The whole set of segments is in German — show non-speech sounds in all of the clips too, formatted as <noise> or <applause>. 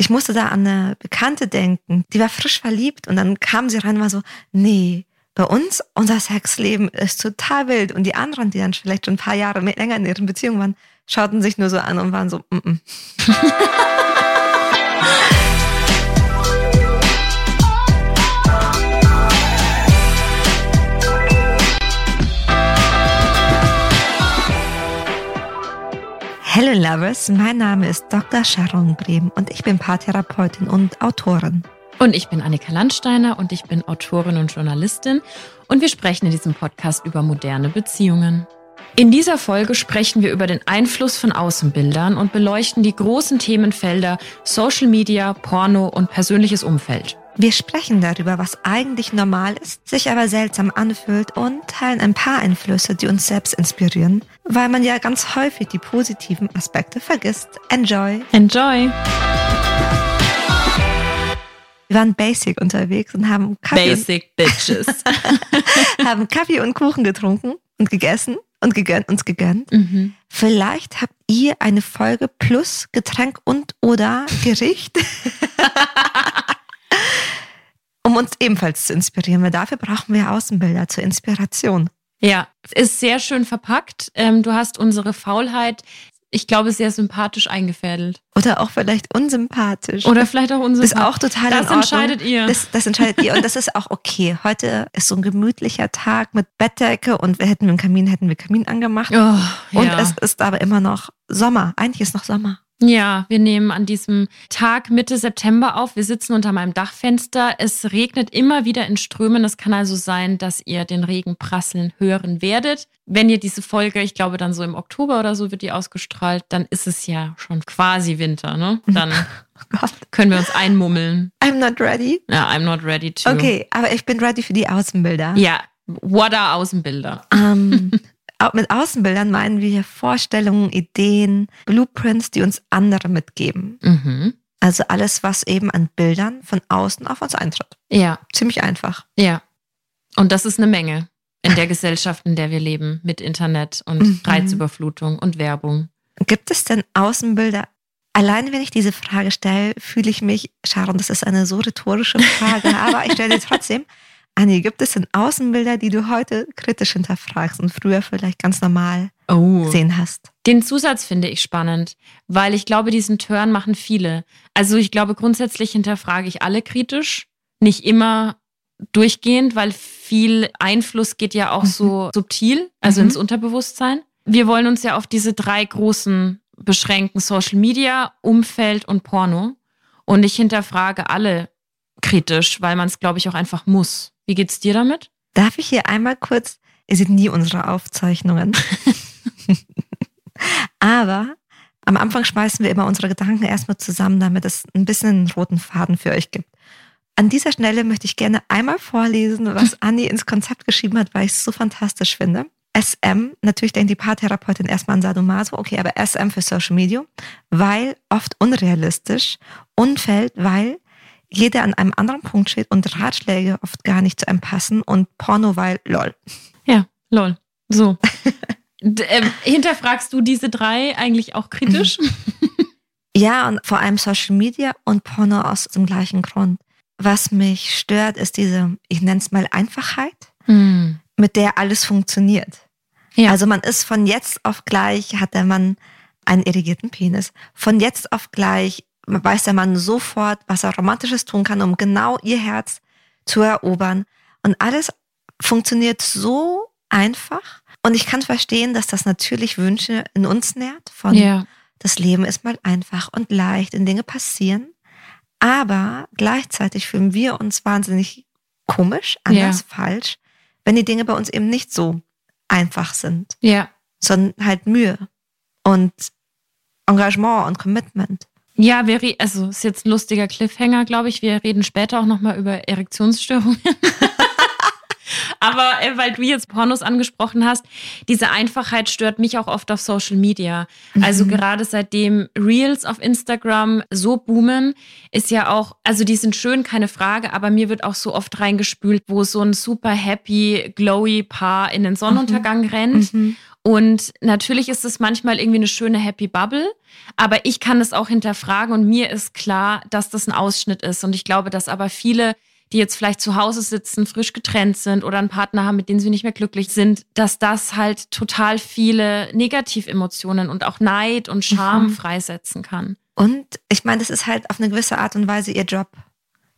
ich musste da an eine Bekannte denken, die war frisch verliebt und dann kam sie rein und war so, nee, bei uns, unser Sexleben ist total wild. Und die anderen, die dann vielleicht schon ein paar Jahre länger in ihren Beziehungen waren, schauten sich nur so an und waren so, mm -mm. <laughs> Hello Lovers, mein Name ist Dr. Sharon Brehm und ich bin Paartherapeutin und Autorin. Und ich bin Annika Landsteiner und ich bin Autorin und Journalistin und wir sprechen in diesem Podcast über moderne Beziehungen. In dieser Folge sprechen wir über den Einfluss von Außenbildern und beleuchten die großen Themenfelder Social Media, Porno und persönliches Umfeld. Wir sprechen darüber, was eigentlich normal ist, sich aber seltsam anfühlt und teilen ein paar Einflüsse, die uns selbst inspirieren, weil man ja ganz häufig die positiven Aspekte vergisst. Enjoy! Enjoy! Wir waren basic unterwegs und haben Kaffee Basic Bitches. <laughs> haben Kaffee und Kuchen getrunken und gegessen und gegönnt, uns gegönnt. Mhm. Vielleicht habt ihr eine Folge plus Getränk und oder Gericht. Um uns ebenfalls zu inspirieren, weil dafür brauchen wir Außenbilder zur Inspiration. Ja, ist sehr schön verpackt. Ähm, du hast unsere Faulheit ich glaube, sehr sympathisch eingefädelt. Oder auch vielleicht unsympathisch. Oder vielleicht auch unsympathisch. Ist auch total Das entscheidet ihr. Das, das, entscheidet ihr. Und das ist auch okay. Heute ist so ein gemütlicher Tag mit Bettdecke und wir hätten einen Kamin, hätten wir Kamin angemacht. Oh, und es ist aber immer noch Sommer. Eigentlich ist noch Sommer. Ja, wir nehmen an diesem Tag Mitte September auf. Wir sitzen unter meinem Dachfenster. Es regnet immer wieder in Strömen. Es kann also sein, dass ihr den Regen prasseln hören werdet. Wenn ihr diese Folge, ich glaube dann so im Oktober oder so wird die ausgestrahlt, dann ist es ja schon quasi Winter, ne? Dann <laughs> oh können wir uns einmummeln. I'm not ready. Ja, I'm not ready too. Okay, aber ich bin ready für die Außenbilder. Ja, what are Außenbilder? Um, <laughs> mit Außenbildern meinen wir hier Vorstellungen, Ideen, Blueprints, die uns andere mitgeben. Mhm. Also alles, was eben an Bildern von außen auf uns eintritt. Ja. Ziemlich einfach. Ja. Und das ist eine Menge in der Gesellschaft, in der wir leben, mit Internet und mhm. Reizüberflutung und Werbung. Gibt es denn Außenbilder? Allein wenn ich diese Frage stelle, fühle ich mich, Sharon, das ist eine so rhetorische Frage, <laughs> aber ich stelle sie trotzdem. Anni, gibt es denn Außenbilder, die du heute kritisch hinterfragst und früher vielleicht ganz normal oh. gesehen hast? Den Zusatz finde ich spannend, weil ich glaube, diesen Turn machen viele. Also ich glaube, grundsätzlich hinterfrage ich alle kritisch, nicht immer durchgehend, weil viel Einfluss geht ja auch mhm. so subtil, also mhm. ins Unterbewusstsein. Wir wollen uns ja auf diese drei großen beschränken, Social Media, Umfeld und Porno. Und ich hinterfrage alle kritisch, weil man es, glaube ich, auch einfach muss. Wie geht's dir damit? Darf ich hier einmal kurz, ihr seht nie unsere Aufzeichnungen. <laughs> Aber am Anfang schmeißen wir immer unsere Gedanken erstmal zusammen, damit es ein bisschen einen roten Faden für euch gibt. An dieser Stelle möchte ich gerne einmal vorlesen, was <laughs> Anni ins Konzept geschrieben hat, weil ich es so fantastisch finde. SM, natürlich denkt die Paartherapeutin erstmal an Sadomaso, okay, aber SM für Social Media, weil oft unrealistisch, Unfeld, weil jeder an einem anderen Punkt steht und Ratschläge oft gar nicht zu einem passen und Porno, weil lol. Ja, lol. So. <laughs> äh, hinterfragst du diese drei eigentlich auch kritisch? <laughs> ja, und vor allem Social Media und Porno aus dem gleichen Grund. Was mich stört, ist diese, ich nenne es mal Einfachheit, hm. mit der alles funktioniert. Ja. Also man ist von jetzt auf gleich, hat der Mann einen irrigierten Penis. Von jetzt auf gleich weiß der Mann sofort, was er Romantisches tun kann, um genau ihr Herz zu erobern. Und alles funktioniert so einfach. Und ich kann verstehen, dass das natürlich Wünsche in uns nährt von ja. das Leben ist mal einfach und leicht, in Dinge passieren. Aber gleichzeitig fühlen wir uns wahnsinnig komisch, anders, ja. falsch, wenn die Dinge bei uns eben nicht so einfach sind. Ja. Sondern halt Mühe und Engagement und Commitment. Ja, wir also ist jetzt ein lustiger Cliffhanger, glaube ich. Wir reden später auch nochmal über Erektionsstörungen. <laughs> Aber äh, weil du jetzt Pornos angesprochen hast, diese Einfachheit stört mich auch oft auf Social Media. Also mhm. gerade seitdem Reels auf Instagram so boomen, ist ja auch, also die sind schön, keine Frage, aber mir wird auch so oft reingespült, wo so ein super happy, glowy Paar in den Sonnenuntergang mhm. rennt. Mhm. Und natürlich ist es manchmal irgendwie eine schöne Happy Bubble, aber ich kann es auch hinterfragen und mir ist klar, dass das ein Ausschnitt ist. Und ich glaube, dass aber viele, die jetzt vielleicht zu Hause sitzen, frisch getrennt sind oder einen Partner haben, mit dem sie nicht mehr glücklich sind, dass das halt total viele Negativemotionen und auch Neid und Scham mhm. freisetzen kann. Und ich meine, das ist halt auf eine gewisse Art und Weise ihr Job.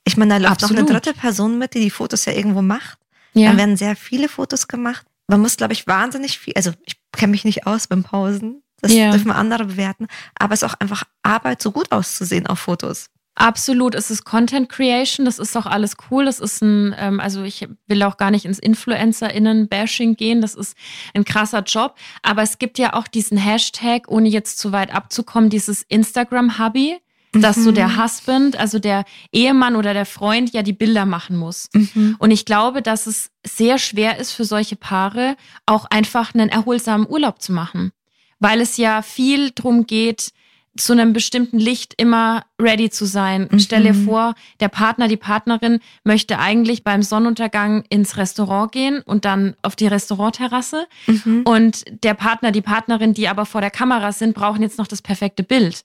Ich meine, da läuft Absolut. noch eine dritte Person mit, die die Fotos ja irgendwo macht. Ja. Dann werden sehr viele Fotos gemacht. Man muss, glaube ich, wahnsinnig viel, also ich kenne mich nicht aus beim Pausen. Das ja. dürfen andere bewerten. Aber es ist auch einfach Arbeit, so gut auszusehen auf Fotos. Absolut, es ist Content Creation, das ist auch alles cool. Das ist ein, ähm, also ich will auch gar nicht ins InfluencerInnen-Bashing gehen, das ist ein krasser Job. Aber es gibt ja auch diesen Hashtag, ohne jetzt zu weit abzukommen, dieses Instagram-Hubby dass mhm. so der mhm. Husband, also der Ehemann oder der Freund ja die Bilder machen muss. Mhm. Und ich glaube, dass es sehr schwer ist für solche Paare, auch einfach einen erholsamen Urlaub zu machen. Weil es ja viel drum geht, zu einem bestimmten Licht immer ready zu sein. Mhm. Stell dir vor, der Partner, die Partnerin möchte eigentlich beim Sonnenuntergang ins Restaurant gehen und dann auf die Restaurantterrasse. Mhm. Und der Partner, die Partnerin, die aber vor der Kamera sind, brauchen jetzt noch das perfekte Bild.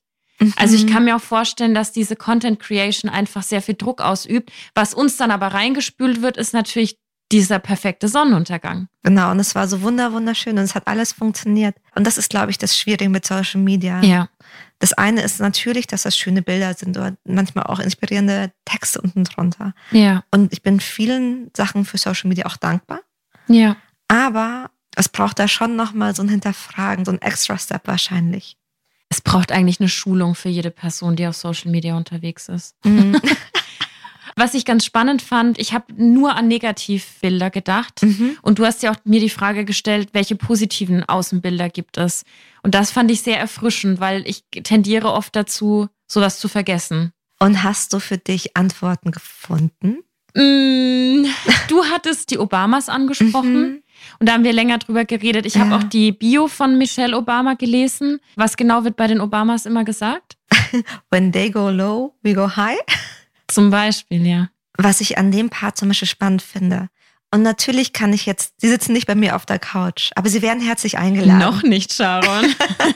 Also ich mhm. kann mir auch vorstellen, dass diese Content Creation einfach sehr viel Druck ausübt. Was uns dann aber reingespült wird, ist natürlich dieser perfekte Sonnenuntergang. Genau, und es war so wunder wunderschön und es hat alles funktioniert. Und das ist, glaube ich, das Schwierige mit Social Media. Ja. Das eine ist natürlich, dass das schöne Bilder sind oder manchmal auch inspirierende Texte unten drunter. Ja. Und ich bin vielen Sachen für Social Media auch dankbar. Ja. Aber es braucht da schon nochmal so ein Hinterfragen, so ein extra Step wahrscheinlich. Es braucht eigentlich eine Schulung für jede Person, die auf Social Media unterwegs ist. Mhm. <laughs> Was ich ganz spannend fand, ich habe nur an Negativbilder gedacht. Mhm. Und du hast ja auch mir die Frage gestellt, welche positiven Außenbilder gibt es? Und das fand ich sehr erfrischend, weil ich tendiere oft dazu, sowas zu vergessen. Und hast du für dich Antworten gefunden? Mm, du hattest die Obamas angesprochen. Mhm. Und da haben wir länger drüber geredet. Ich habe auch die Bio von Michelle Obama gelesen. Was genau wird bei den Obamas immer gesagt? <laughs> When they go low, we go high. <laughs> Zum Beispiel, ja. Was ich an dem Part zum Beispiel spannend finde. Und natürlich kann ich jetzt, sie sitzen nicht bei mir auf der Couch, aber sie werden herzlich eingeladen. Noch nicht, Sharon.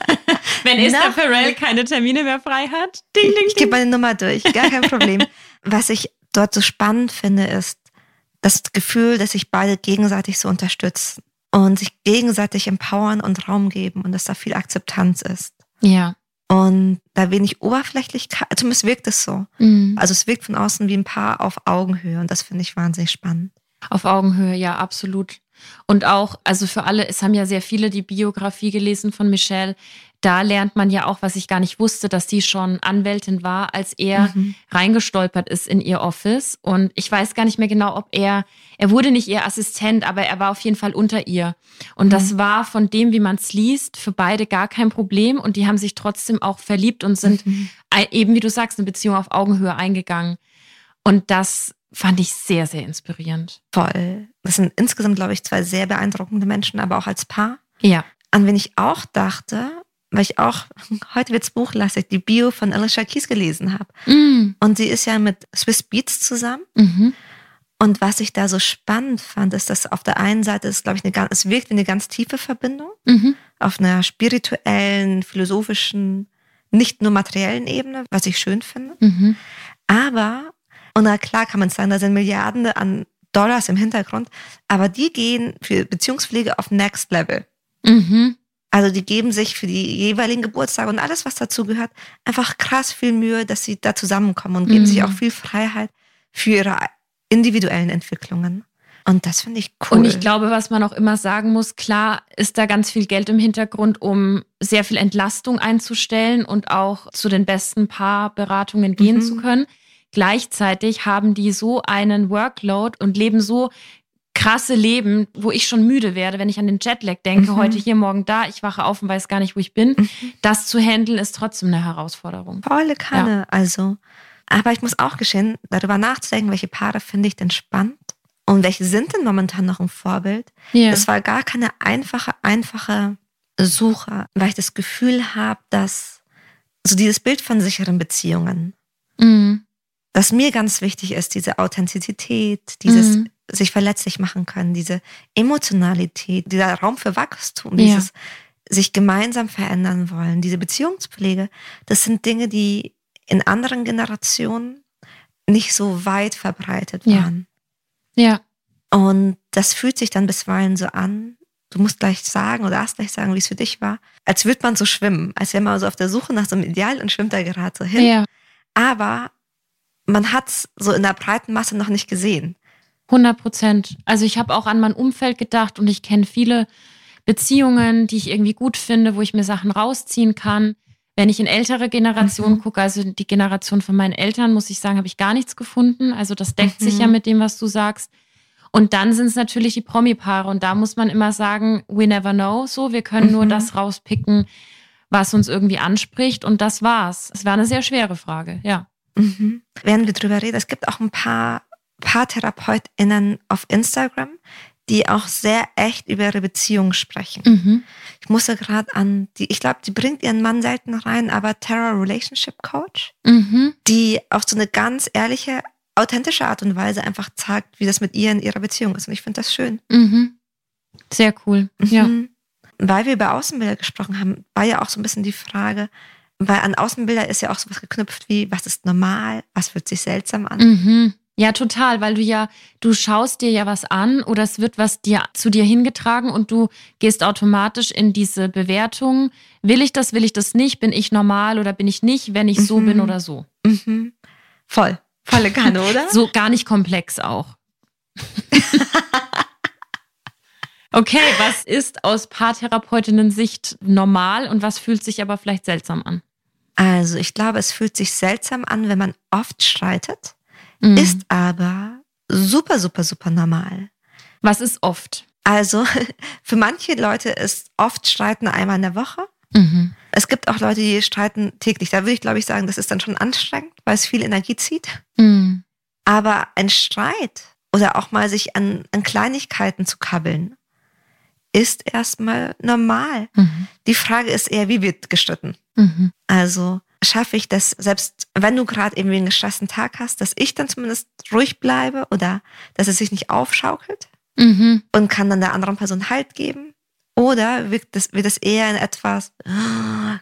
<laughs> Wenn Esther Perel keine Termine mehr frei hat. Ding, ding, ding. Ich gebe meine Nummer durch, gar kein Problem. Was ich dort so spannend finde, ist, das Gefühl, dass sich beide gegenseitig so unterstützen und sich gegenseitig empowern und Raum geben und dass da viel Akzeptanz ist. Ja. Und da wenig Oberflächlichkeit, zumindest wirkt es so. Mhm. Also es wirkt von außen wie ein Paar auf Augenhöhe und das finde ich wahnsinnig spannend. Auf Augenhöhe, ja, absolut. Und auch, also für alle, es haben ja sehr viele die Biografie gelesen von Michelle. Da lernt man ja auch, was ich gar nicht wusste, dass sie schon Anwältin war, als er mhm. reingestolpert ist in ihr Office. Und ich weiß gar nicht mehr genau, ob er, er wurde nicht ihr Assistent, aber er war auf jeden Fall unter ihr. Und mhm. das war von dem, wie man es liest, für beide gar kein Problem. Und die haben sich trotzdem auch verliebt und sind mhm. eben, wie du sagst, eine Beziehung auf Augenhöhe eingegangen. Und das fand ich sehr, sehr inspirierend. Voll. Das sind insgesamt, glaube ich, zwei sehr beeindruckende Menschen, aber auch als Paar. Ja. An wen ich auch dachte, weil ich auch heute wird's buchlastig die Bio von Alicia Keys gelesen habe. Mm. Und sie ist ja mit Swiss Beats zusammen. Mhm. Und was ich da so spannend fand, ist, dass auf der einen Seite ist, glaube ich, eine, es wirkt wie eine ganz tiefe Verbindung mhm. auf einer spirituellen, philosophischen, nicht nur materiellen Ebene, was ich schön finde. Mhm. Aber und na klar kann man sagen, da sind Milliarden an Dollars im Hintergrund, aber die gehen für Beziehungspflege auf Next Level. Mhm. Also die geben sich für die jeweiligen Geburtstage und alles, was dazu gehört, einfach krass viel Mühe, dass sie da zusammenkommen und geben mhm. sich auch viel Freiheit für ihre individuellen Entwicklungen. Und das finde ich cool. Und ich glaube, was man auch immer sagen muss, klar ist da ganz viel Geld im Hintergrund, um sehr viel Entlastung einzustellen und auch zu den besten Paarberatungen gehen mhm. zu können. Gleichzeitig haben die so einen Workload und leben so krasse Leben, wo ich schon müde werde, wenn ich an den Jetlag denke, mhm. heute hier, morgen da, ich wache auf und weiß gar nicht, wo ich bin. Mhm. Das zu handeln ist trotzdem eine Herausforderung. Volle Kanne, ja. also. Aber ich muss auch geschehen, darüber nachzudenken, welche Paare finde ich denn spannend und welche sind denn momentan noch ein Vorbild. Ja. Das war gar keine einfache, einfache Suche, weil ich das Gefühl habe, dass so dieses Bild von sicheren Beziehungen, mhm dass mir ganz wichtig ist, diese Authentizität, dieses mhm. Sich verletzlich machen können, diese Emotionalität, dieser Raum für Wachstum, dieses ja. sich gemeinsam verändern wollen, diese Beziehungspflege, das sind Dinge, die in anderen Generationen nicht so weit verbreitet waren. Ja. ja. Und das fühlt sich dann bisweilen so an, du musst gleich sagen oder hast gleich sagen, wie es für dich war, als würde man so schwimmen, als wäre man so auf der Suche nach so einem Ideal und schwimmt da gerade so hin. Ja. Aber man hat es so in der breiten Masse noch nicht gesehen. 100 Prozent. Also ich habe auch an mein Umfeld gedacht und ich kenne viele Beziehungen, die ich irgendwie gut finde, wo ich mir Sachen rausziehen kann. Wenn ich in ältere Generationen mhm. gucke, also die Generation von meinen Eltern, muss ich sagen, habe ich gar nichts gefunden. Also das deckt mhm. sich ja mit dem, was du sagst. Und dann sind es natürlich die Promi-Paare und da muss man immer sagen, we never know. So, wir können mhm. nur das rauspicken, was uns irgendwie anspricht und das war's. Es war eine sehr schwere Frage, ja. Mhm. Während wir drüber reden, es gibt auch ein paar PaartherapeutInnen auf Instagram, die auch sehr echt über ihre Beziehung sprechen. Mhm. Ich musste gerade an die, ich glaube, die bringt ihren Mann selten rein, aber Terror Relationship Coach, mhm. die auf so eine ganz ehrliche, authentische Art und Weise einfach zeigt, wie das mit ihr in ihrer Beziehung ist. Und ich finde das schön. Mhm. Sehr cool. Ja. Mhm. Weil wir über Außenbilder gesprochen haben, war ja auch so ein bisschen die Frage, weil an Außenbilder ist ja auch sowas geknüpft wie, was ist normal, was fühlt sich seltsam an. Mhm. Ja, total, weil du ja, du schaust dir ja was an oder es wird was dir zu dir hingetragen und du gehst automatisch in diese Bewertung. Will ich das, will ich das nicht? Bin ich normal oder bin ich nicht, wenn ich mhm. so bin oder so? Mhm. Voll. Volle Kanne, <laughs> oder? so gar nicht komplex auch. <laughs> okay, was ist aus Paartherapeutinnen-Sicht normal und was fühlt sich aber vielleicht seltsam an? Also, ich glaube, es fühlt sich seltsam an, wenn man oft streitet mhm. ist aber super, super, super normal. Was ist oft? Also <laughs> für manche Leute ist oft Streiten einmal in der Woche. Mhm. Es gibt auch Leute, die streiten täglich. Da würde ich, glaube ich, sagen, das ist dann schon anstrengend, weil es viel Energie zieht. Mhm. Aber ein Streit oder auch mal sich an, an Kleinigkeiten zu kabbeln, ist erstmal normal. Mhm. Die Frage ist eher, wie wird gestritten? Mhm. Also schaffe ich das, selbst wenn du gerade irgendwie einen gestressten Tag hast, dass ich dann zumindest ruhig bleibe oder dass es sich nicht aufschaukelt mhm. und kann dann der anderen Person Halt geben? Oder wird das, wird das eher in etwas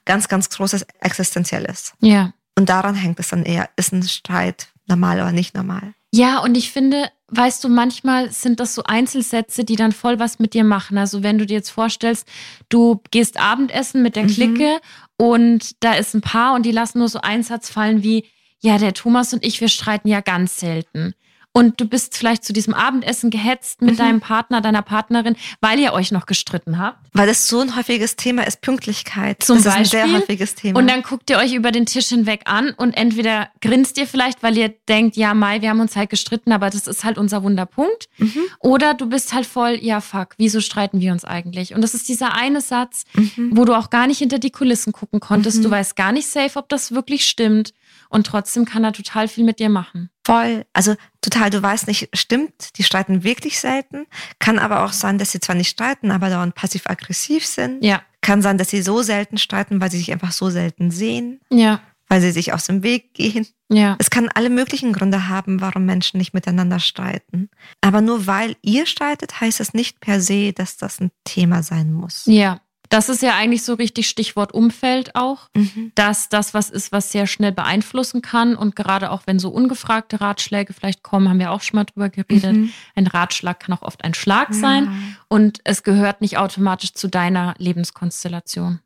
ganz, ganz Großes Existenzielles? Ja. Und daran hängt es dann eher, ist ein Streit normal oder nicht normal? Ja, und ich finde, weißt du, manchmal sind das so Einzelsätze, die dann voll was mit dir machen. Also wenn du dir jetzt vorstellst, du gehst Abendessen mit der mhm. Clique und da ist ein Paar und die lassen nur so einen Satz fallen wie, ja, der Thomas und ich, wir streiten ja ganz selten und du bist vielleicht zu diesem Abendessen gehetzt mit mhm. deinem Partner, deiner Partnerin, weil ihr euch noch gestritten habt. Weil das so ein häufiges Thema ist, Pünktlichkeit. Zum das Beispiel. ist ein sehr häufiges Thema. Und dann guckt ihr euch über den Tisch hinweg an und entweder grinst ihr vielleicht, weil ihr denkt, ja, Mai, wir haben uns halt gestritten, aber das ist halt unser Wunderpunkt. Mhm. Oder du bist halt voll, ja, fuck, wieso streiten wir uns eigentlich? Und das ist dieser eine Satz, mhm. wo du auch gar nicht hinter die Kulissen gucken konntest. Du mhm. weißt gar nicht safe, ob das wirklich stimmt. Und trotzdem kann er total viel mit dir machen. Voll. Also total, du weißt nicht, stimmt, die streiten wirklich selten. Kann aber auch sein, dass sie zwar nicht streiten, aber dauernd passiv-aggressiv sind. Ja. Kann sein, dass sie so selten streiten, weil sie sich einfach so selten sehen. Ja. Weil sie sich aus dem Weg gehen. Ja. Es kann alle möglichen Gründe haben, warum Menschen nicht miteinander streiten. Aber nur weil ihr streitet, heißt es nicht per se, dass das ein Thema sein muss. Ja. Das ist ja eigentlich so richtig Stichwort Umfeld auch, mhm. dass das was ist, was sehr schnell beeinflussen kann. Und gerade auch wenn so ungefragte Ratschläge vielleicht kommen, haben wir auch schon mal drüber geredet. Mhm. Ein Ratschlag kann auch oft ein Schlag sein ja. und es gehört nicht automatisch zu deiner Lebenskonstellation.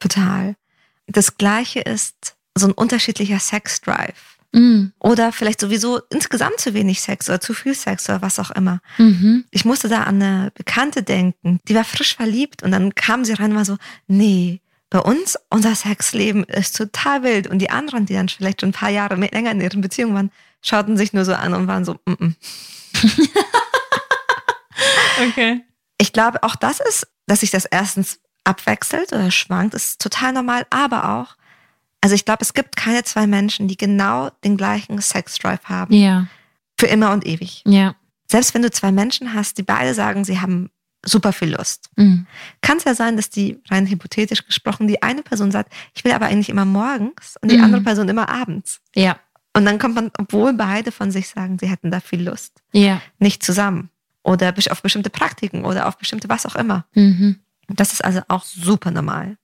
Total. Das Gleiche ist so ein unterschiedlicher Sexdrive. Mhm. Oder vielleicht sowieso insgesamt zu wenig Sex oder zu viel Sex oder was auch immer. Mhm. Ich musste da an eine Bekannte denken, die war frisch verliebt und dann kam sie rein und war so, nee, bei uns, unser Sexleben ist total wild. Und die anderen, die dann vielleicht schon ein paar Jahre mehr, länger in ihren Beziehungen waren, schauten sich nur so an und waren so, mm -mm. <laughs> okay. Ich glaube, auch das ist, dass sich das erstens abwechselt oder schwankt, ist total normal, aber auch, also ich glaube, es gibt keine zwei Menschen, die genau den gleichen Sexdrive haben. Ja. Für immer und ewig. Ja. Selbst wenn du zwei Menschen hast, die beide sagen, sie haben super viel Lust. Mhm. Kann es ja sein, dass die, rein hypothetisch gesprochen, die eine Person sagt, ich will aber eigentlich immer morgens und die mhm. andere Person immer abends. Ja. Und dann kommt man, obwohl beide von sich sagen, sie hätten da viel Lust, ja. nicht zusammen. Oder auf bestimmte Praktiken oder auf bestimmte was auch immer. Mhm. Das ist also auch super normal.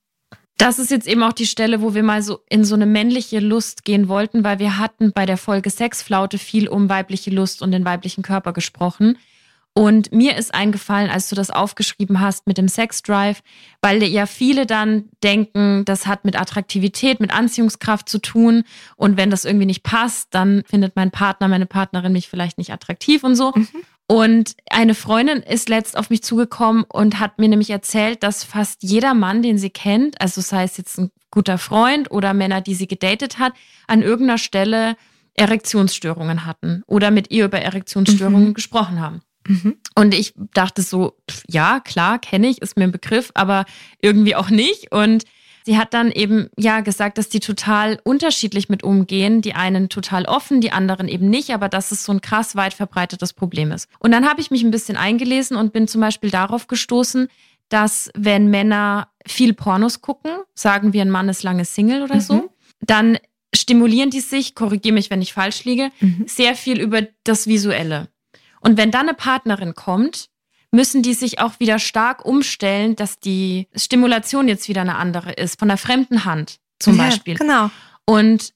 Das ist jetzt eben auch die Stelle, wo wir mal so in so eine männliche Lust gehen wollten, weil wir hatten bei der Folge Sexflaute viel um weibliche Lust und den weiblichen Körper gesprochen. Und mir ist eingefallen, als du das aufgeschrieben hast mit dem Sexdrive, weil ja viele dann denken, das hat mit Attraktivität, mit Anziehungskraft zu tun. Und wenn das irgendwie nicht passt, dann findet mein Partner, meine Partnerin mich vielleicht nicht attraktiv und so. Mhm. Und eine Freundin ist letzt auf mich zugekommen und hat mir nämlich erzählt, dass fast jeder Mann, den sie kennt, also sei es jetzt ein guter Freund oder Männer, die sie gedatet hat, an irgendeiner Stelle Erektionsstörungen hatten oder mit ihr über Erektionsstörungen mhm. gesprochen haben. Mhm. Und ich dachte so, ja, klar, kenne ich, ist mir ein Begriff, aber irgendwie auch nicht. Und sie hat dann eben ja gesagt, dass die total unterschiedlich mit umgehen. Die einen total offen, die anderen eben nicht, aber dass es so ein krass weit verbreitetes Problem ist. Und dann habe ich mich ein bisschen eingelesen und bin zum Beispiel darauf gestoßen, dass wenn Männer viel Pornos gucken, sagen wir, ein Mann ist lange Single oder mhm. so, dann stimulieren die sich, korrigiere mich, wenn ich falsch liege, mhm. sehr viel über das Visuelle. Und wenn dann eine Partnerin kommt, müssen die sich auch wieder stark umstellen, dass die Stimulation jetzt wieder eine andere ist, von der fremden Hand zum ja, Beispiel. Genau. Und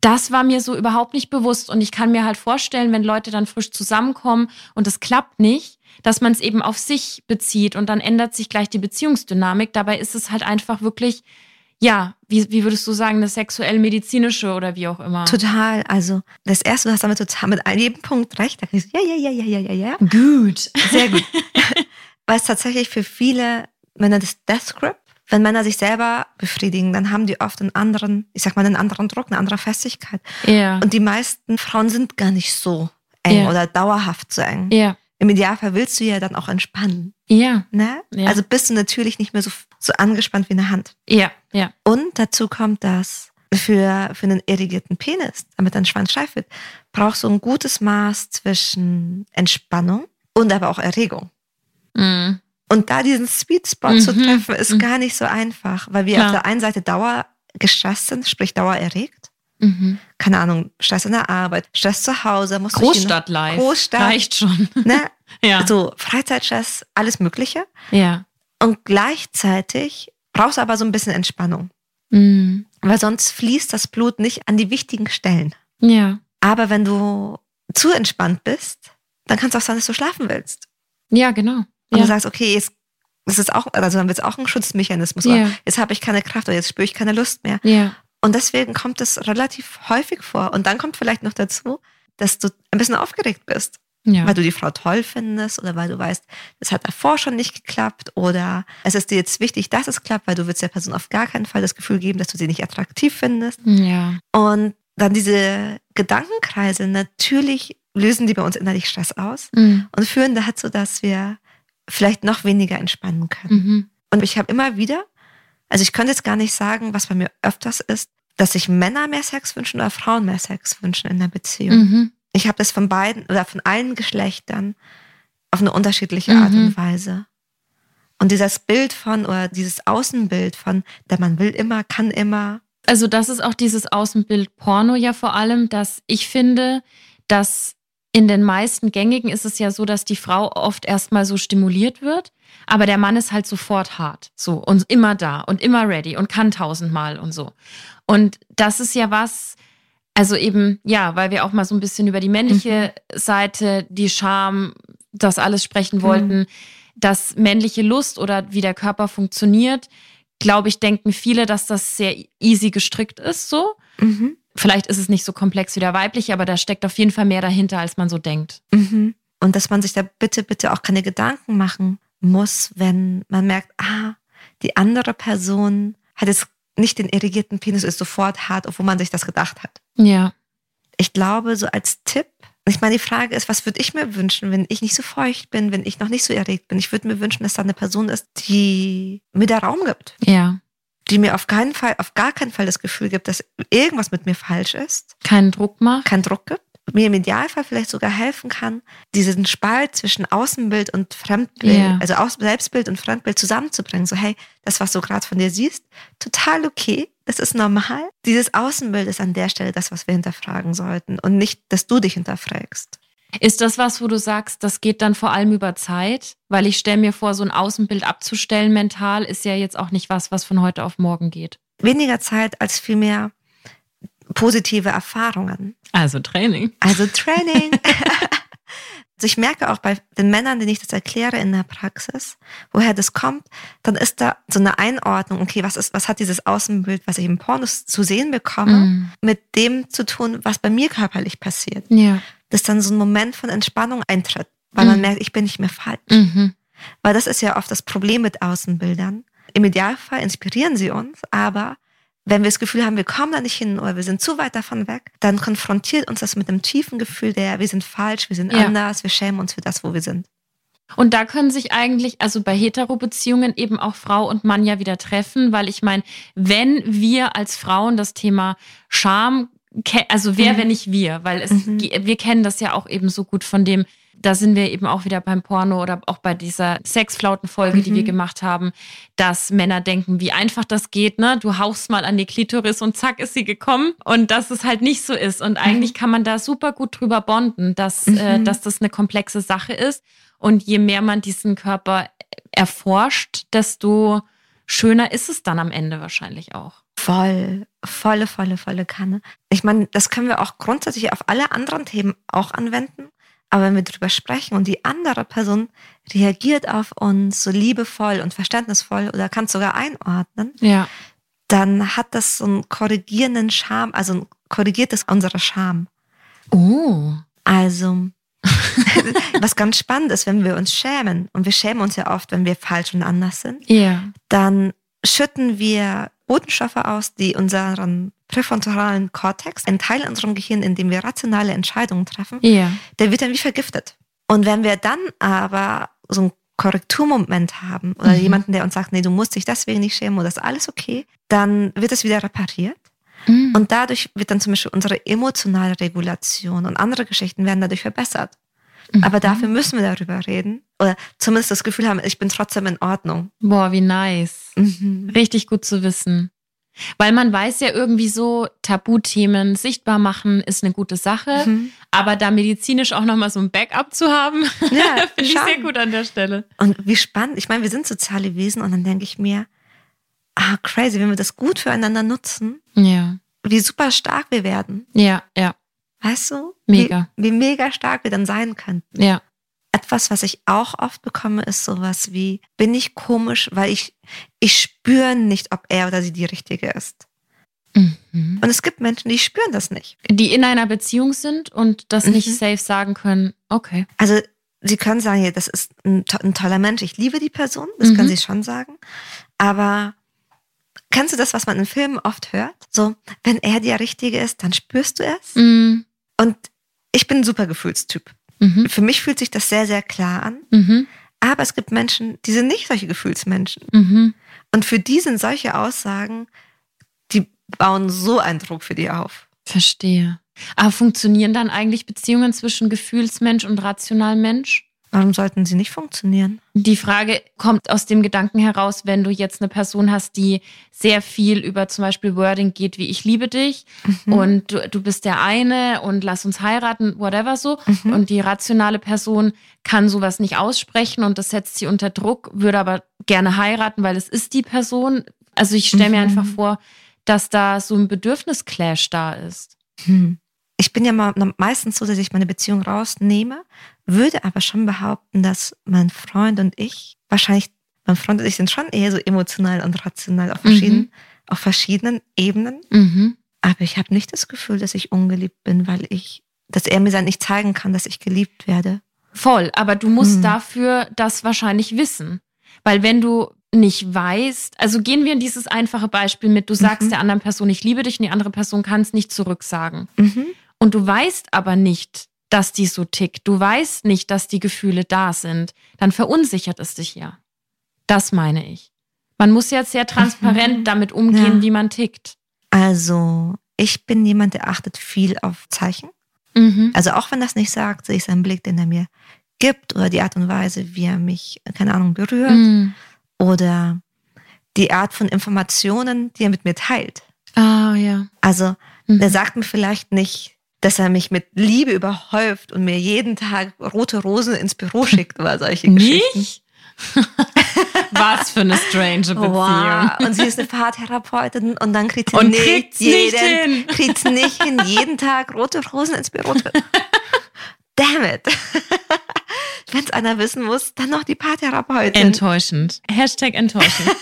das war mir so überhaupt nicht bewusst. Und ich kann mir halt vorstellen, wenn Leute dann frisch zusammenkommen und es klappt nicht, dass man es eben auf sich bezieht und dann ändert sich gleich die Beziehungsdynamik. Dabei ist es halt einfach wirklich ja, wie, wie würdest du sagen, eine sexuell-medizinische oder wie auch immer? Total. Also das erste, du hast damit total mit jedem Punkt recht. Da kriegst du, ja, ja, ja, ja, ja, ja. Gut. Sehr gut. <laughs> Weil es tatsächlich für viele Männer das Death Grip, wenn Männer sich selber befriedigen, dann haben die oft einen anderen, ich sag mal, einen anderen Druck, eine andere Festigkeit. Ja. Und die meisten Frauen sind gar nicht so eng ja. oder dauerhaft so eng. Ja. Im Idealfall willst du ja dann auch entspannen. Ja. Ne? ja. Also bist du natürlich nicht mehr so, so angespannt wie eine Hand. Ja, ja. Und dazu kommt, dass für, für einen irrigierten Penis, damit dein Schwanz steif wird, brauchst du ein gutes Maß zwischen Entspannung und aber auch Erregung. Mhm. Und da diesen Sweet Spot mhm. zu treffen, ist mhm. gar nicht so einfach, weil wir Klar. auf der einen Seite Dauer gestresst sind, sprich Dauer erregt. Mhm. Keine Ahnung, Stress in der Arbeit, Stress zu Hause, musst Großstadt live. Großstadt. Reicht schon. Ne? <laughs> ja. So Freizeitstress, alles Mögliche. Ja. Und gleichzeitig brauchst du aber so ein bisschen Entspannung. Mhm. Weil sonst fließt das Blut nicht an die wichtigen Stellen. Ja. Aber wenn du zu entspannt bist, dann kann es auch sein, dass du schlafen willst. Ja, genau. Und ja. du sagst, okay, jetzt das ist auch, also dann wird es auch ein Schutzmechanismus. Ja. Jetzt habe ich keine Kraft oder jetzt spüre ich keine Lust mehr. Ja. Und deswegen kommt es relativ häufig vor. Und dann kommt vielleicht noch dazu, dass du ein bisschen aufgeregt bist. Ja. Weil du die Frau toll findest oder weil du weißt, es hat davor schon nicht geklappt oder es ist dir jetzt wichtig, dass es klappt, weil du willst der Person auf gar keinen Fall das Gefühl geben, dass du sie nicht attraktiv findest. Ja. Und dann diese Gedankenkreise, natürlich lösen die bei uns innerlich Stress aus mhm. und führen dazu, dass wir vielleicht noch weniger entspannen können. Mhm. Und ich habe immer wieder, also ich könnte jetzt gar nicht sagen, was bei mir öfters ist, dass sich Männer mehr Sex wünschen oder Frauen mehr Sex wünschen in der Beziehung. Mhm. Ich habe das von beiden oder von allen Geschlechtern auf eine unterschiedliche Art mhm. und Weise. Und dieses Bild von oder dieses Außenbild von, der Mann will immer, kann immer. Also das ist auch dieses Außenbild Porno ja vor allem, dass ich finde, dass in den meisten gängigen ist es ja so, dass die Frau oft erstmal so stimuliert wird, aber der Mann ist halt sofort hart, so und immer da und immer ready und kann tausendmal und so. Und das ist ja was, also eben, ja, weil wir auch mal so ein bisschen über die männliche mhm. Seite, die Scham, das alles sprechen wollten, mhm. dass männliche Lust oder wie der Körper funktioniert, glaube ich, denken viele, dass das sehr easy gestrickt ist, so. Mhm. Vielleicht ist es nicht so komplex wie der weibliche, aber da steckt auf jeden Fall mehr dahinter, als man so denkt. Mhm. Und dass man sich da bitte, bitte auch keine Gedanken machen muss, wenn man merkt, ah, die andere Person hat jetzt nicht den irrigierten Penis ist sofort hart, obwohl man sich das gedacht hat. Ja. Ich glaube, so als Tipp, ich meine, die Frage ist, was würde ich mir wünschen, wenn ich nicht so feucht bin, wenn ich noch nicht so erregt bin? Ich würde mir wünschen, dass da eine Person ist, die mir da Raum gibt. Ja. Die mir auf keinen Fall, auf gar keinen Fall das Gefühl gibt, dass irgendwas mit mir falsch ist. Keinen Druck macht. Keinen Druck gibt mir im Idealfall vielleicht sogar helfen kann, diesen Spalt zwischen Außenbild und Fremdbild, yeah. also Selbstbild und Fremdbild zusammenzubringen. So, hey, das, was du gerade von dir siehst, total okay. das ist normal. Dieses Außenbild ist an der Stelle das, was wir hinterfragen sollten und nicht, dass du dich hinterfragst. Ist das was, wo du sagst, das geht dann vor allem über Zeit? Weil ich stelle mir vor, so ein Außenbild abzustellen mental ist ja jetzt auch nicht was, was von heute auf morgen geht. Weniger Zeit als vielmehr positive Erfahrungen. Also Training. Also Training. <laughs> Also ich merke auch bei den Männern, denen ich das erkläre in der Praxis, woher das kommt, dann ist da so eine Einordnung, okay, was ist, was hat dieses Außenbild, was ich im Pornos zu sehen bekomme, mm. mit dem zu tun, was bei mir körperlich passiert. Ja. Dass dann so ein Moment von Entspannung eintritt, weil mm. man merkt, ich bin nicht mehr falsch. Mhm. Weil das ist ja oft das Problem mit Außenbildern. Im Idealfall inspirieren sie uns, aber wenn wir das Gefühl haben, wir kommen da nicht hin oder wir sind zu weit davon weg, dann konfrontiert uns das mit einem tiefen Gefühl der, wir sind falsch, wir sind ja. anders, wir schämen uns für das, wo wir sind. Und da können sich eigentlich, also bei Hetero-Beziehungen eben auch Frau und Mann ja wieder treffen, weil ich meine, wenn wir als Frauen das Thema Scham, also wer, mhm. wenn nicht wir, weil es, mhm. wir kennen das ja auch eben so gut von dem, da sind wir eben auch wieder beim Porno oder auch bei dieser Sexflautenfolge, mhm. die wir mhm. gemacht haben, dass Männer denken, wie einfach das geht, ne? Du hauchst mal an die Klitoris und zack ist sie gekommen und dass es halt nicht so ist. Und eigentlich mhm. kann man da super gut drüber bonden, dass, äh, mhm. dass das eine komplexe Sache ist. Und je mehr man diesen Körper erforscht, desto schöner ist es dann am Ende wahrscheinlich auch. Voll, volle, volle, volle Kanne. Ich meine, das können wir auch grundsätzlich auf alle anderen Themen auch anwenden. Aber wenn wir darüber sprechen und die andere Person reagiert auf uns so liebevoll und verständnisvoll oder kann es sogar einordnen, ja. dann hat das so einen korrigierenden Charme, also korrigiert es unsere Scham. Oh. Also, <laughs> was ganz spannend ist, wenn wir uns schämen, und wir schämen uns ja oft, wenn wir falsch und anders sind, ja. dann schütten wir Botenstoffe aus, die unseren präfrontalen Kortex, ein Teil in unserem Gehirn, in dem wir rationale Entscheidungen treffen, ja. der wird dann wie vergiftet. Und wenn wir dann aber so ein Korrekturmoment haben oder mhm. jemanden, der uns sagt, nee, du musst dich deswegen nicht schämen oder ist alles okay, dann wird es wieder repariert. Mhm. Und dadurch wird dann zum Beispiel unsere emotionale Regulation und andere Geschichten werden dadurch verbessert. Mhm. Aber dafür müssen wir darüber reden oder zumindest das Gefühl haben, ich bin trotzdem in Ordnung. Boah, wie nice. Mhm. Richtig gut zu wissen. Weil man weiß ja irgendwie so, Tabuthemen sichtbar machen ist eine gute Sache, mhm. aber da medizinisch auch nochmal so ein Backup zu haben, ja, <laughs> finde ich sehr gut an der Stelle. Und wie spannend. Ich meine, wir sind soziale Wesen und dann denke ich mir, ah, crazy, wenn wir das gut füreinander nutzen, ja. wie super stark wir werden. Ja, ja. Weißt du? Mega. Wie, wie mega stark wir dann sein könnten. Ja. Etwas, was ich auch oft bekomme, ist sowas wie, bin ich komisch, weil ich, ich spüre nicht, ob er oder sie die Richtige ist. Mhm. Und es gibt Menschen, die spüren das nicht. Die in einer Beziehung sind und das mhm. nicht safe sagen können, okay. Also sie können sagen, ja, das ist ein, ein, toller Mensch, ich liebe die Person, das mhm. können sie schon sagen. Aber kennst du das, was man in Filmen oft hört? So, wenn er der Richtige ist, dann spürst du es. Mhm. Und ich bin ein super Gefühlstyp. Mhm. Für mich fühlt sich das sehr, sehr klar an. Mhm. Aber es gibt Menschen, die sind nicht solche Gefühlsmenschen. Mhm. Und für die sind solche Aussagen, die bauen so einen Druck für die auf. Verstehe. Aber funktionieren dann eigentlich Beziehungen zwischen Gefühlsmensch und Rationalmensch? Warum sollten sie nicht funktionieren? Die Frage kommt aus dem Gedanken heraus, wenn du jetzt eine Person hast, die sehr viel über zum Beispiel Wording geht, wie ich liebe dich mhm. und du, du bist der eine und lass uns heiraten, whatever so. Mhm. Und die rationale Person kann sowas nicht aussprechen und das setzt sie unter Druck, würde aber gerne heiraten, weil es ist die Person. Also ich stelle mir mhm. einfach vor, dass da so ein Bedürfnisclash da ist. Hm ich bin ja mal meistens so, dass ich meine Beziehung rausnehme, würde aber schon behaupten, dass mein Freund und ich, wahrscheinlich, mein Freund und ich sind schon eher so emotional und rational auf verschiedenen, mhm. auf verschiedenen Ebenen. Mhm. Aber ich habe nicht das Gefühl, dass ich ungeliebt bin, weil ich, dass er mir dann nicht zeigen kann, dass ich geliebt werde. Voll, aber du musst mhm. dafür das wahrscheinlich wissen. Weil wenn du nicht weißt, also gehen wir in dieses einfache Beispiel mit, du sagst mhm. der anderen Person, ich liebe dich, und die andere Person kann es nicht zurücksagen. Mhm und du weißt aber nicht, dass die so tickt, du weißt nicht, dass die Gefühle da sind, dann verunsichert es dich ja. Das meine ich. Man muss jetzt sehr transparent mhm. damit umgehen, ja. wie man tickt. Also, ich bin jemand, der achtet viel auf Zeichen. Mhm. Also, auch wenn das nicht sagt, sehe ich seinen Blick, den er mir gibt oder die Art und Weise, wie er mich, keine Ahnung, berührt mhm. oder die Art von Informationen, die er mit mir teilt. Ah, ja. Also, mhm. er sagt mir vielleicht nicht, dass er mich mit Liebe überhäuft und mir jeden Tag rote Rosen ins Büro <laughs> schickt oder solche Geschichten. Nicht? <laughs> Was für eine strange Beziehung. Wow. Und sie ist eine Fahrtherapeutin und dann kriegt sie und nicht, jeden, nicht <laughs> kriegt nicht hin, jeden Tag rote Rosen ins Büro. Damn it. Wenn es einer wissen muss, dann noch die Paartherapeutin. Enttäuschend. Hashtag enttäuschend.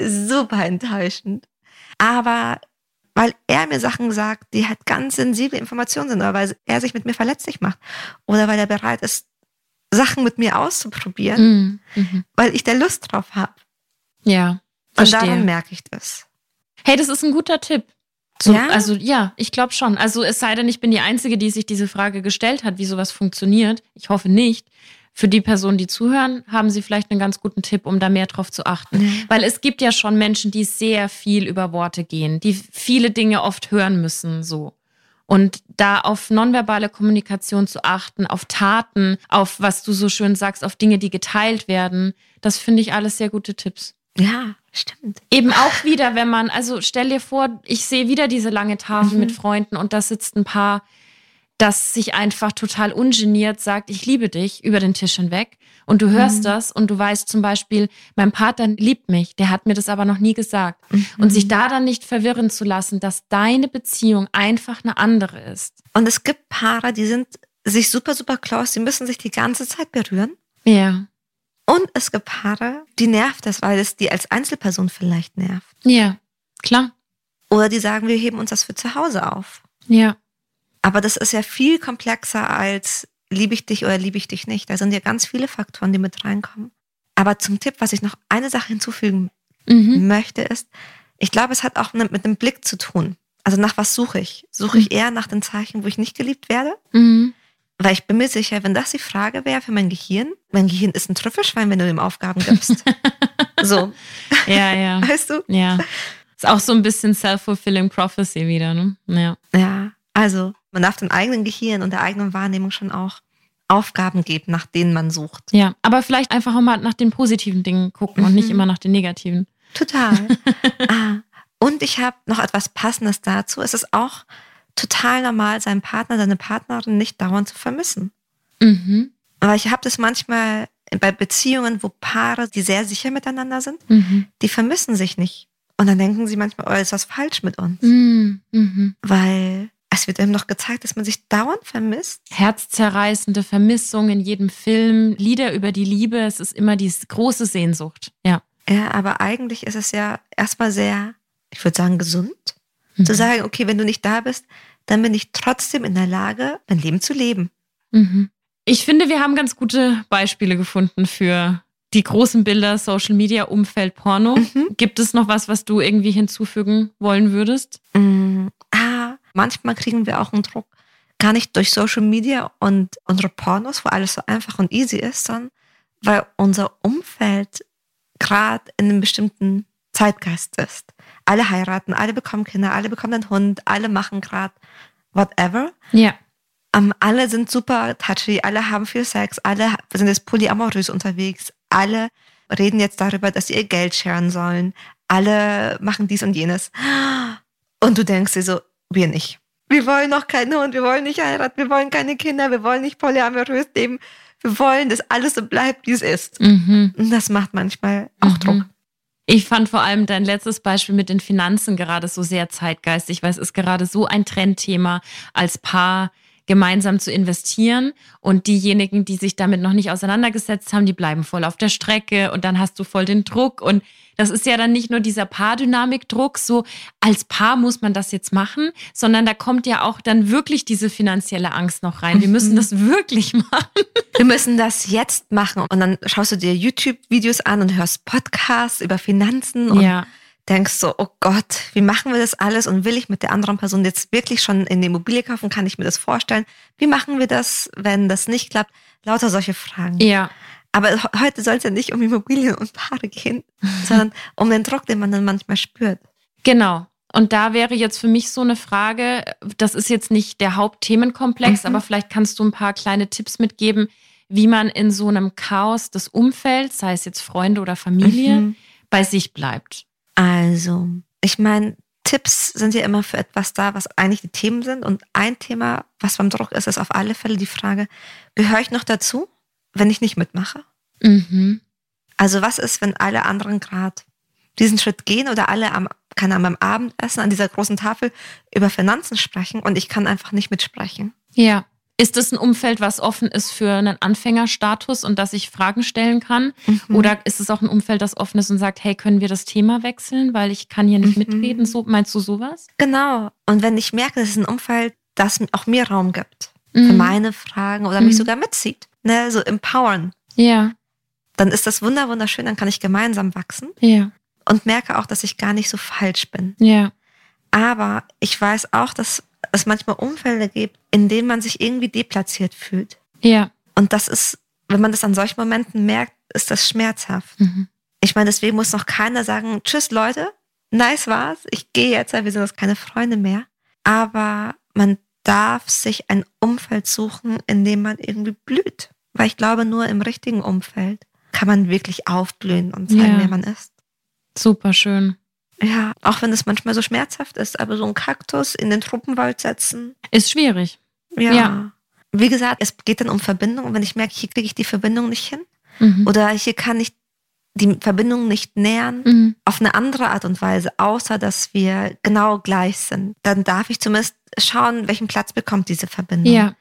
Super enttäuschend. Aber weil er mir Sachen sagt, die halt ganz sensible Informationen sind, oder weil er sich mit mir verletzlich macht. Oder weil er bereit ist, Sachen mit mir auszuprobieren, mm, mhm. weil ich da Lust drauf habe. Ja. Verstehe. Und daran merke ich das. Hey, das ist ein guter Tipp. So, ja? Also ja, ich glaube schon. Also es sei denn, ich bin die Einzige, die sich diese Frage gestellt hat, wie sowas funktioniert. Ich hoffe nicht. Für die Personen, die zuhören, haben sie vielleicht einen ganz guten Tipp, um da mehr drauf zu achten. Mhm. Weil es gibt ja schon Menschen, die sehr viel über Worte gehen, die viele Dinge oft hören müssen, so. Und da auf nonverbale Kommunikation zu achten, auf Taten, auf was du so schön sagst, auf Dinge, die geteilt werden, das finde ich alles sehr gute Tipps. Ja, stimmt. Eben auch wieder, wenn man, also stell dir vor, ich sehe wieder diese lange Tafel mhm. mit Freunden und da sitzt ein Paar, das sich einfach total ungeniert sagt, ich liebe dich über den Tisch hinweg. Und du hörst mhm. das und du weißt zum Beispiel, mein Partner liebt mich, der hat mir das aber noch nie gesagt. Mhm. Und sich da dann nicht verwirren zu lassen, dass deine Beziehung einfach eine andere ist. Und es gibt Paare, die sind sich super, super close, die müssen sich die ganze Zeit berühren. Ja. Und es gibt Paare, die nervt das, weil es die als Einzelperson vielleicht nervt. Ja, klar. Oder die sagen, wir heben uns das für zu Hause auf. Ja. Aber das ist ja viel komplexer als liebe ich dich oder liebe ich dich nicht. Da sind ja ganz viele Faktoren, die mit reinkommen. Aber zum Tipp, was ich noch eine Sache hinzufügen mhm. möchte, ist, ich glaube, es hat auch mit einem Blick zu tun. Also nach was suche ich? Suche ich mhm. eher nach den Zeichen, wo ich nicht geliebt werde? Mhm. Weil ich bin mir sicher, wenn das die Frage wäre für mein Gehirn, mein Gehirn ist ein Trüffelschwein, wenn du ihm Aufgaben gibst. <laughs> so. Ja, ja. <laughs> Weißt du? Ja. Ist auch so ein bisschen self-fulfilling prophecy wieder, ne? Ja. Ja. Also, man darf dem eigenen Gehirn und der eigenen Wahrnehmung schon auch Aufgaben geben, nach denen man sucht. Ja, aber vielleicht einfach auch mal nach den positiven Dingen gucken mhm. und nicht mhm. immer nach den negativen. Total. <laughs> ah. Und ich habe noch etwas Passendes dazu. Es ist auch total normal, seinen Partner, seine Partnerin nicht dauernd zu vermissen. Mhm. Aber ich habe das manchmal bei Beziehungen, wo Paare, die sehr sicher miteinander sind, mhm. die vermissen sich nicht. Und dann denken sie manchmal, oh, ist was falsch mit uns? Mhm. mhm. Weil es wird einem noch gezeigt, dass man sich dauernd vermisst. Herzzerreißende Vermissung in jedem Film, Lieder über die Liebe, es ist immer die große Sehnsucht. Ja. Ja, aber eigentlich ist es ja erstmal sehr, ich würde sagen, gesund, mhm. zu sagen, okay, wenn du nicht da bist, dann bin ich trotzdem in der Lage, mein Leben zu leben. Mhm. Ich finde, wir haben ganz gute Beispiele gefunden für die großen Bilder, Social Media, Umfeld, Porno. Mhm. Gibt es noch was, was du irgendwie hinzufügen wollen würdest? Manchmal kriegen wir auch einen Druck, gar nicht durch Social Media und unsere Pornos, wo alles so einfach und easy ist, sondern weil unser Umfeld gerade in einem bestimmten Zeitgeist ist. Alle heiraten, alle bekommen Kinder, alle bekommen einen Hund, alle machen gerade whatever. Ja. Um, alle sind super touchy, alle haben viel Sex, alle sind jetzt polyamorös unterwegs, alle reden jetzt darüber, dass sie ihr Geld scheren sollen, alle machen dies und jenes. Und du denkst dir so, wir nicht. Wir wollen noch keinen Hund, wir wollen nicht heiraten, wir wollen keine Kinder, wir wollen nicht polyamorös leben. Wir wollen, dass alles so bleibt, wie es ist. Mhm. Und das macht manchmal auch mhm. Druck. Ich fand vor allem dein letztes Beispiel mit den Finanzen gerade so sehr zeitgeistig, weil es ist gerade so ein Trendthema als Paar gemeinsam zu investieren. Und diejenigen, die sich damit noch nicht auseinandergesetzt haben, die bleiben voll auf der Strecke und dann hast du voll den Druck. Und das ist ja dann nicht nur dieser Paardynamik-Druck, so als Paar muss man das jetzt machen, sondern da kommt ja auch dann wirklich diese finanzielle Angst noch rein. Wir müssen mhm. das wirklich <laughs> machen. Wir müssen das jetzt machen. Und dann schaust du dir YouTube-Videos an und hörst Podcasts über Finanzen und ja denkst so, oh Gott, wie machen wir das alles und will ich mit der anderen Person jetzt wirklich schon in die Immobilie kaufen? Kann ich mir das vorstellen? Wie machen wir das, wenn das nicht klappt? Lauter solche Fragen. Ja. Aber heute soll es ja nicht um Immobilien und Paare gehen, <laughs> sondern um den Druck, den man dann manchmal spürt. Genau. Und da wäre jetzt für mich so eine Frage, das ist jetzt nicht der Hauptthemenkomplex, mhm. aber vielleicht kannst du ein paar kleine Tipps mitgeben, wie man in so einem Chaos des Umfelds, sei es jetzt Freunde oder Familie, mhm. bei sich bleibt. Also, ich meine, Tipps sind ja immer für etwas da, was eigentlich die Themen sind. Und ein Thema, was beim Druck ist, ist auf alle Fälle die Frage, gehöre ich noch dazu, wenn ich nicht mitmache? Mhm. Also was ist, wenn alle anderen gerade diesen Schritt gehen oder alle am, kann am Abendessen an dieser großen Tafel über Finanzen sprechen und ich kann einfach nicht mitsprechen? Ja. Ist das ein Umfeld, was offen ist für einen Anfängerstatus und dass ich Fragen stellen kann? Mhm. Oder ist es auch ein Umfeld, das offen ist und sagt, hey, können wir das Thema wechseln, weil ich kann hier nicht mhm. mitreden? So, meinst du sowas? Genau. Und wenn ich merke, das ist ein Umfeld, das auch mir Raum gibt mhm. für meine Fragen oder mich mhm. sogar mitzieht, ne, so empowern. Ja. Dann ist das wunder wunderschön, dann kann ich gemeinsam wachsen. Ja. Und merke auch, dass ich gar nicht so falsch bin. Ja. Aber ich weiß auch, dass es manchmal Umfälle gibt, in denen man sich irgendwie deplatziert fühlt. Ja. Und das ist, wenn man das an solchen Momenten merkt, ist das schmerzhaft. Mhm. Ich meine, deswegen muss noch keiner sagen, tschüss Leute, nice war's, ich gehe jetzt, wir sind jetzt keine Freunde mehr. Aber man darf sich ein Umfeld suchen, in dem man irgendwie blüht. Weil ich glaube, nur im richtigen Umfeld kann man wirklich aufblühen und sein, ja. wer man ist. Super schön. Ja, auch wenn es manchmal so schmerzhaft ist, aber so ein Kaktus in den Truppenwald setzen. Ist schwierig. Ja. ja. Wie gesagt, es geht dann um Verbindung. Und wenn ich merke, hier kriege ich die Verbindung nicht hin mhm. oder hier kann ich die Verbindung nicht nähern mhm. auf eine andere Art und Weise, außer dass wir genau gleich sind, dann darf ich zumindest schauen, welchen Platz bekommt diese Verbindung. Ja.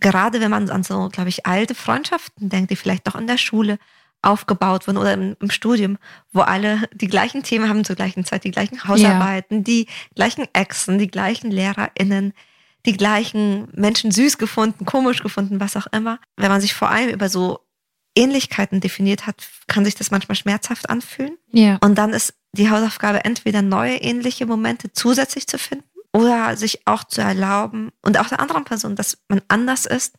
Gerade wenn man an so, glaube ich, alte Freundschaften denkt, die vielleicht doch in der Schule aufgebaut wurden oder im, im, Studium, wo alle die gleichen Themen haben zur gleichen Zeit, die gleichen Hausarbeiten, ja. die gleichen Exen, die gleichen LehrerInnen, die gleichen Menschen süß gefunden, komisch gefunden, was auch immer. Wenn man sich vor allem über so Ähnlichkeiten definiert hat, kann sich das manchmal schmerzhaft anfühlen. Ja. Und dann ist die Hausaufgabe entweder neue ähnliche Momente zusätzlich zu finden oder sich auch zu erlauben und auch der anderen Person, dass man anders ist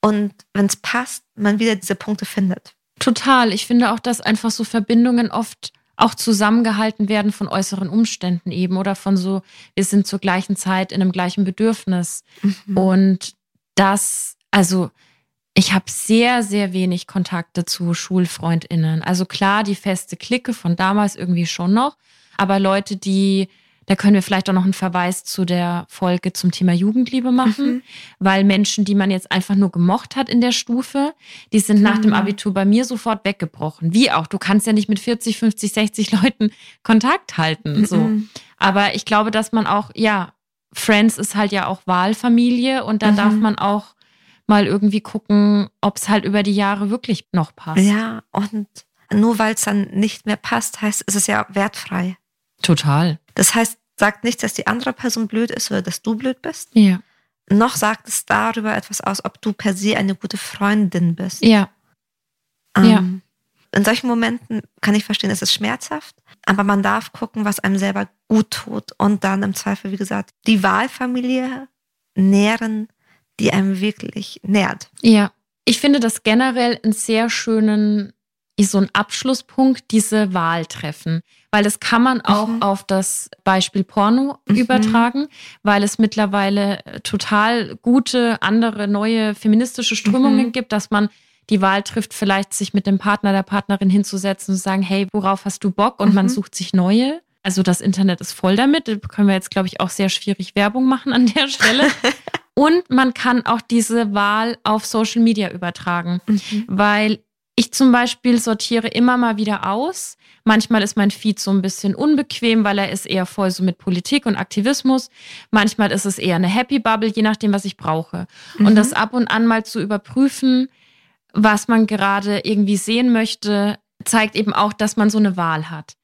und wenn es passt, man wieder diese Punkte findet. Total. Ich finde auch, dass einfach so Verbindungen oft auch zusammengehalten werden von äußeren Umständen eben oder von so, wir sind zur gleichen Zeit in einem gleichen Bedürfnis. Mhm. Und das, also ich habe sehr, sehr wenig Kontakte zu Schulfreundinnen. Also klar, die feste Clique von damals irgendwie schon noch, aber Leute, die da können wir vielleicht auch noch einen Verweis zu der Folge zum Thema Jugendliebe machen, mhm. weil Menschen, die man jetzt einfach nur gemocht hat in der Stufe, die sind mhm. nach dem Abitur bei mir sofort weggebrochen. Wie auch, du kannst ja nicht mit 40, 50, 60 Leuten Kontakt halten. Mhm. So. Aber ich glaube, dass man auch, ja, Friends ist halt ja auch Wahlfamilie und da darf mhm. man auch mal irgendwie gucken, ob es halt über die Jahre wirklich noch passt. Ja, und nur weil es dann nicht mehr passt, heißt es ist ja wertfrei. Total. Das heißt, sagt nicht, dass die andere Person blöd ist oder dass du blöd bist. Ja. Noch sagt es darüber etwas aus, ob du per se eine gute Freundin bist. Ja. Ähm, ja. In solchen Momenten kann ich verstehen, es ist schmerzhaft, aber man darf gucken, was einem selber gut tut und dann im Zweifel, wie gesagt, die Wahlfamilie nähren, die einem wirklich nährt. Ja. Ich finde das generell einen sehr schönen so ein Abschlusspunkt diese Wahl treffen. Weil das kann man auch mhm. auf das Beispiel Porno mhm. übertragen, weil es mittlerweile äh, total gute, andere, neue feministische Strömungen mhm. gibt, dass man die Wahl trifft, vielleicht sich mit dem Partner, der Partnerin hinzusetzen und sagen, hey, worauf hast du Bock? Und man mhm. sucht sich neue. Also das Internet ist voll damit. Da können wir jetzt, glaube ich, auch sehr schwierig Werbung machen an der Stelle. <laughs> Und man kann auch diese Wahl auf Social Media übertragen, mhm. weil ich zum Beispiel sortiere immer mal wieder aus. Manchmal ist mein Feed so ein bisschen unbequem, weil er ist eher voll so mit Politik und Aktivismus. Manchmal ist es eher eine Happy Bubble, je nachdem, was ich brauche. Mhm. Und das ab und an mal zu überprüfen, was man gerade irgendwie sehen möchte, zeigt eben auch, dass man so eine Wahl hat.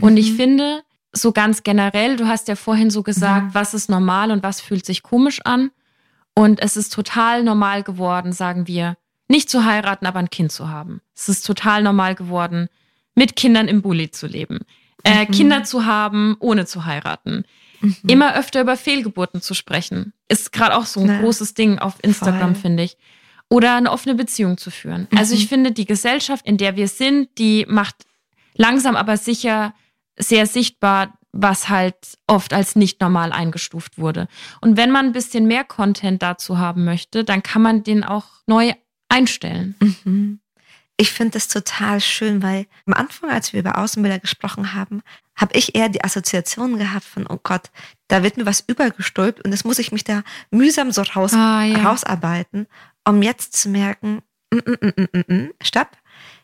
Und mhm. ich finde, so ganz generell, du hast ja vorhin so gesagt, mhm. was ist normal und was fühlt sich komisch an. Und es ist total normal geworden, sagen wir, nicht zu heiraten, aber ein Kind zu haben. Es ist total normal geworden, mit Kindern im Bulli zu leben. Äh, mhm. Kinder zu haben, ohne zu heiraten. Mhm. Immer öfter über Fehlgeburten zu sprechen. Ist gerade auch so ein Na, großes Ding auf Instagram, finde ich. Oder eine offene Beziehung zu führen. Mhm. Also ich finde, die Gesellschaft, in der wir sind, die macht langsam aber sicher sehr sichtbar, was halt oft als nicht normal eingestuft wurde. Und wenn man ein bisschen mehr Content dazu haben möchte, dann kann man den auch neu einstellen. Mhm. ich finde es total schön, weil am Anfang, als wir über Außenbilder gesprochen haben, habe ich eher die Assoziation gehabt von, oh Gott, da wird mir was übergestülpt und jetzt muss ich mich da mühsam so raus, ah, ja. rausarbeiten, um jetzt zu merken, mm, mm, mm, mm, mm, stopp,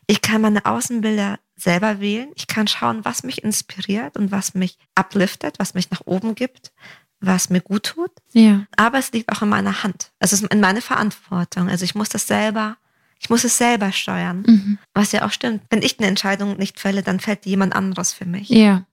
ich kann meine Außenbilder selber wählen. Ich kann schauen, was mich inspiriert und was mich upliftet, was mich nach oben gibt, was mir gut tut. Ja. Aber es liegt auch in meiner Hand. Es ist in meiner Verantwortung. Also ich muss das selber ich muss es selber steuern. Mhm. Was ja auch stimmt. Wenn ich eine Entscheidung nicht fälle, dann fällt die jemand anderes für mich. Ja.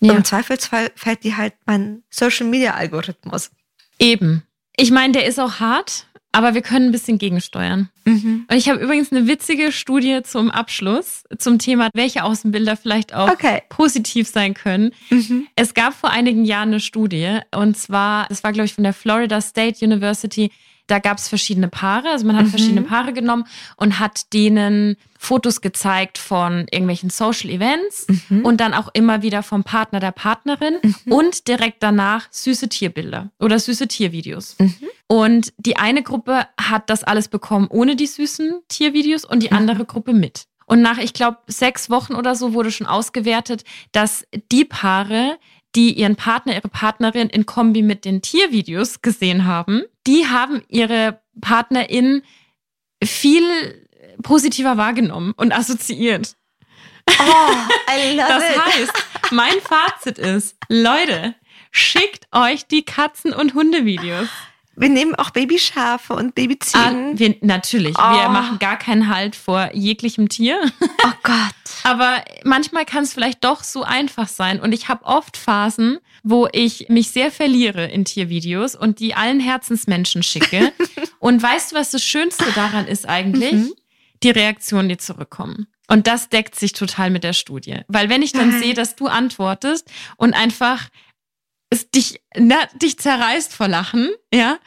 ja. Im Zweifelsfall fällt die halt mein Social Media Algorithmus. Eben. Ich meine, der ist auch hart, aber wir können ein bisschen gegensteuern. Mhm. Und ich habe übrigens eine witzige Studie zum Abschluss zum Thema, welche Außenbilder vielleicht auch okay. positiv sein können. Mhm. Es gab vor einigen Jahren eine Studie und zwar, das war glaube ich von der Florida State University, da gab es verschiedene Paare, also man hat mhm. verschiedene Paare genommen und hat denen Fotos gezeigt von irgendwelchen Social Events mhm. und dann auch immer wieder vom Partner der Partnerin mhm. und direkt danach süße Tierbilder oder süße Tiervideos. Mhm. Und die eine Gruppe hat das alles bekommen ohne die süßen Tiervideos und die mhm. andere Gruppe mit. Und nach, ich glaube, sechs Wochen oder so wurde schon ausgewertet, dass die Paare, die ihren Partner, ihre Partnerin in Kombi mit den Tiervideos gesehen haben, die haben ihre Partnerin viel positiver wahrgenommen und assoziiert. Oh, I love das heißt, mein Fazit ist, Leute, schickt euch die Katzen- und Hundevideos. Wir nehmen auch Babyschafe und Babyziegen. Ah, wir, natürlich. Oh. Wir machen gar keinen Halt vor jeglichem Tier. Oh Gott. <laughs> Aber manchmal kann es vielleicht doch so einfach sein. Und ich habe oft Phasen, wo ich mich sehr verliere in Tiervideos und die allen Herzensmenschen schicke. <laughs> und weißt du, was das Schönste daran ist eigentlich? Mhm. Die Reaktionen, die zurückkommen. Und das deckt sich total mit der Studie. Weil wenn ich dann Nein. sehe, dass du antwortest und einfach es dich, na, dich zerreißt vor Lachen, ja,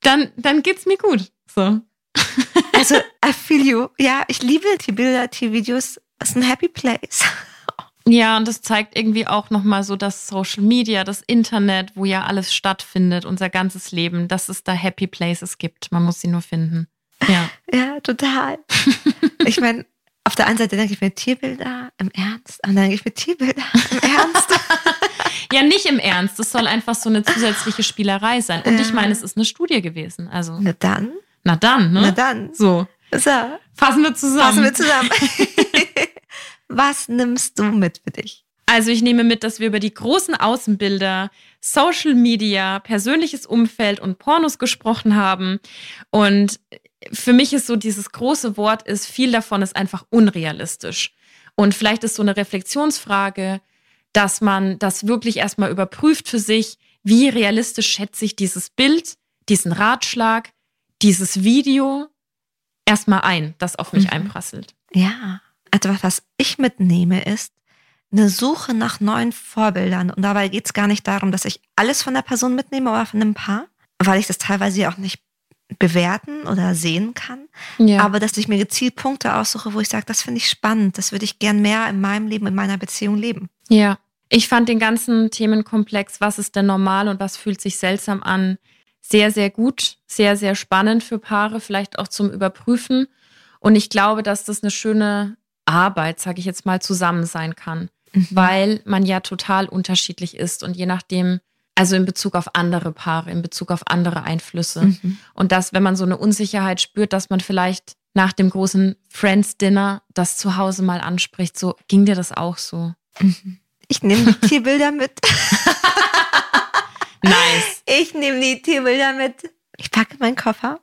dann, dann geht's mir gut. So. <laughs> Also, I feel you. Ja, ich liebe die Bilder, die Videos. Es ist ein happy place. Ja, und das zeigt irgendwie auch nochmal so das Social Media, das Internet, wo ja alles stattfindet, unser ganzes Leben, dass es da Happy Places gibt. Man muss sie nur finden. Ja. Ja, total. <laughs> Ich meine, auf der einen Seite denke ich mir Tierbilder im Ernst, und dann denke ich mir Tierbilder im <laughs> Ernst. Ja, nicht im Ernst. Es soll einfach so eine zusätzliche Spielerei sein. Und ich meine, es ist eine Studie gewesen. Also. Na dann. Na dann, ne? Na dann. So. so. Fassen wir zusammen. Fassen wir zusammen. <laughs> Was nimmst du mit für dich? Also ich nehme mit, dass wir über die großen Außenbilder, Social Media, persönliches Umfeld und Pornos gesprochen haben. Und für mich ist so dieses große Wort ist, viel davon ist einfach unrealistisch. Und vielleicht ist so eine Reflexionsfrage, dass man das wirklich erstmal überprüft für sich, wie realistisch schätze ich dieses Bild, diesen Ratschlag, dieses Video erstmal ein, das auf mich mhm. einprasselt. Ja, etwas, was ich mitnehme, ist eine Suche nach neuen Vorbildern. Und dabei geht es gar nicht darum, dass ich alles von der Person mitnehme oder von einem Paar, weil ich das teilweise auch nicht bewerten oder sehen kann. Ja. Aber dass ich mir gezielt Punkte aussuche, wo ich sage, das finde ich spannend, das würde ich gern mehr in meinem Leben, in meiner Beziehung leben. Ja. Ich fand den ganzen Themenkomplex, was ist denn normal und was fühlt sich seltsam an, sehr, sehr gut, sehr, sehr spannend für Paare, vielleicht auch zum Überprüfen. Und ich glaube, dass das eine schöne Arbeit, sage ich jetzt mal, zusammen sein kann, mhm. weil man ja total unterschiedlich ist und je nachdem, also in Bezug auf andere Paare, in Bezug auf andere Einflüsse. Mhm. Und dass, wenn man so eine Unsicherheit spürt, dass man vielleicht nach dem großen Friends Dinner das zu Hause mal anspricht, so ging dir das auch so? Mhm. Ich nehme die Tierbilder mit. <laughs> nice. Ich nehme die Tierbilder mit. Ich packe meinen Koffer.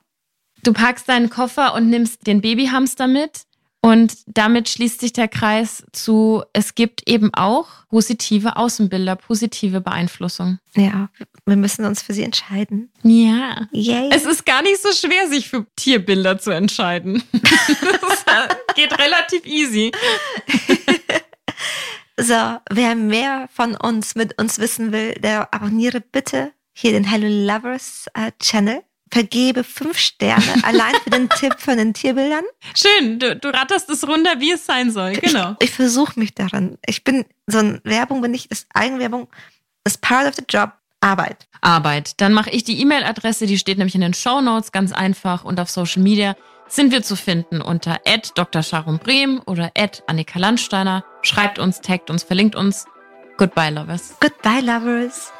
Du packst deinen Koffer und nimmst den Babyhamster mit. Und damit schließt sich der Kreis zu, es gibt eben auch positive Außenbilder, positive Beeinflussung. Ja, wir müssen uns für sie entscheiden. Ja. Yay. Es ist gar nicht so schwer, sich für Tierbilder zu entscheiden. <laughs> das geht relativ easy. <laughs> So, wer mehr von uns mit uns wissen will, der abonniere bitte hier den Hello Lovers äh, Channel. Vergebe fünf Sterne allein für den Tipp von den Tierbildern. Schön, du, du ratterst es runter, wie es sein soll. Genau. Ich, ich versuche mich daran. Ich bin so ein Werbung bin ich, ist Eigenwerbung, ist part of the job. Arbeit. Arbeit. Dann mache ich die E-Mail-Adresse, die steht nämlich in den Show Notes, ganz einfach und auf Social Media sind wir zu finden unter Dr. Sharon Brehm oder Annika Landsteiner. Schreibt uns, taggt uns, verlinkt uns. Goodbye, Lovers. Goodbye, Lovers.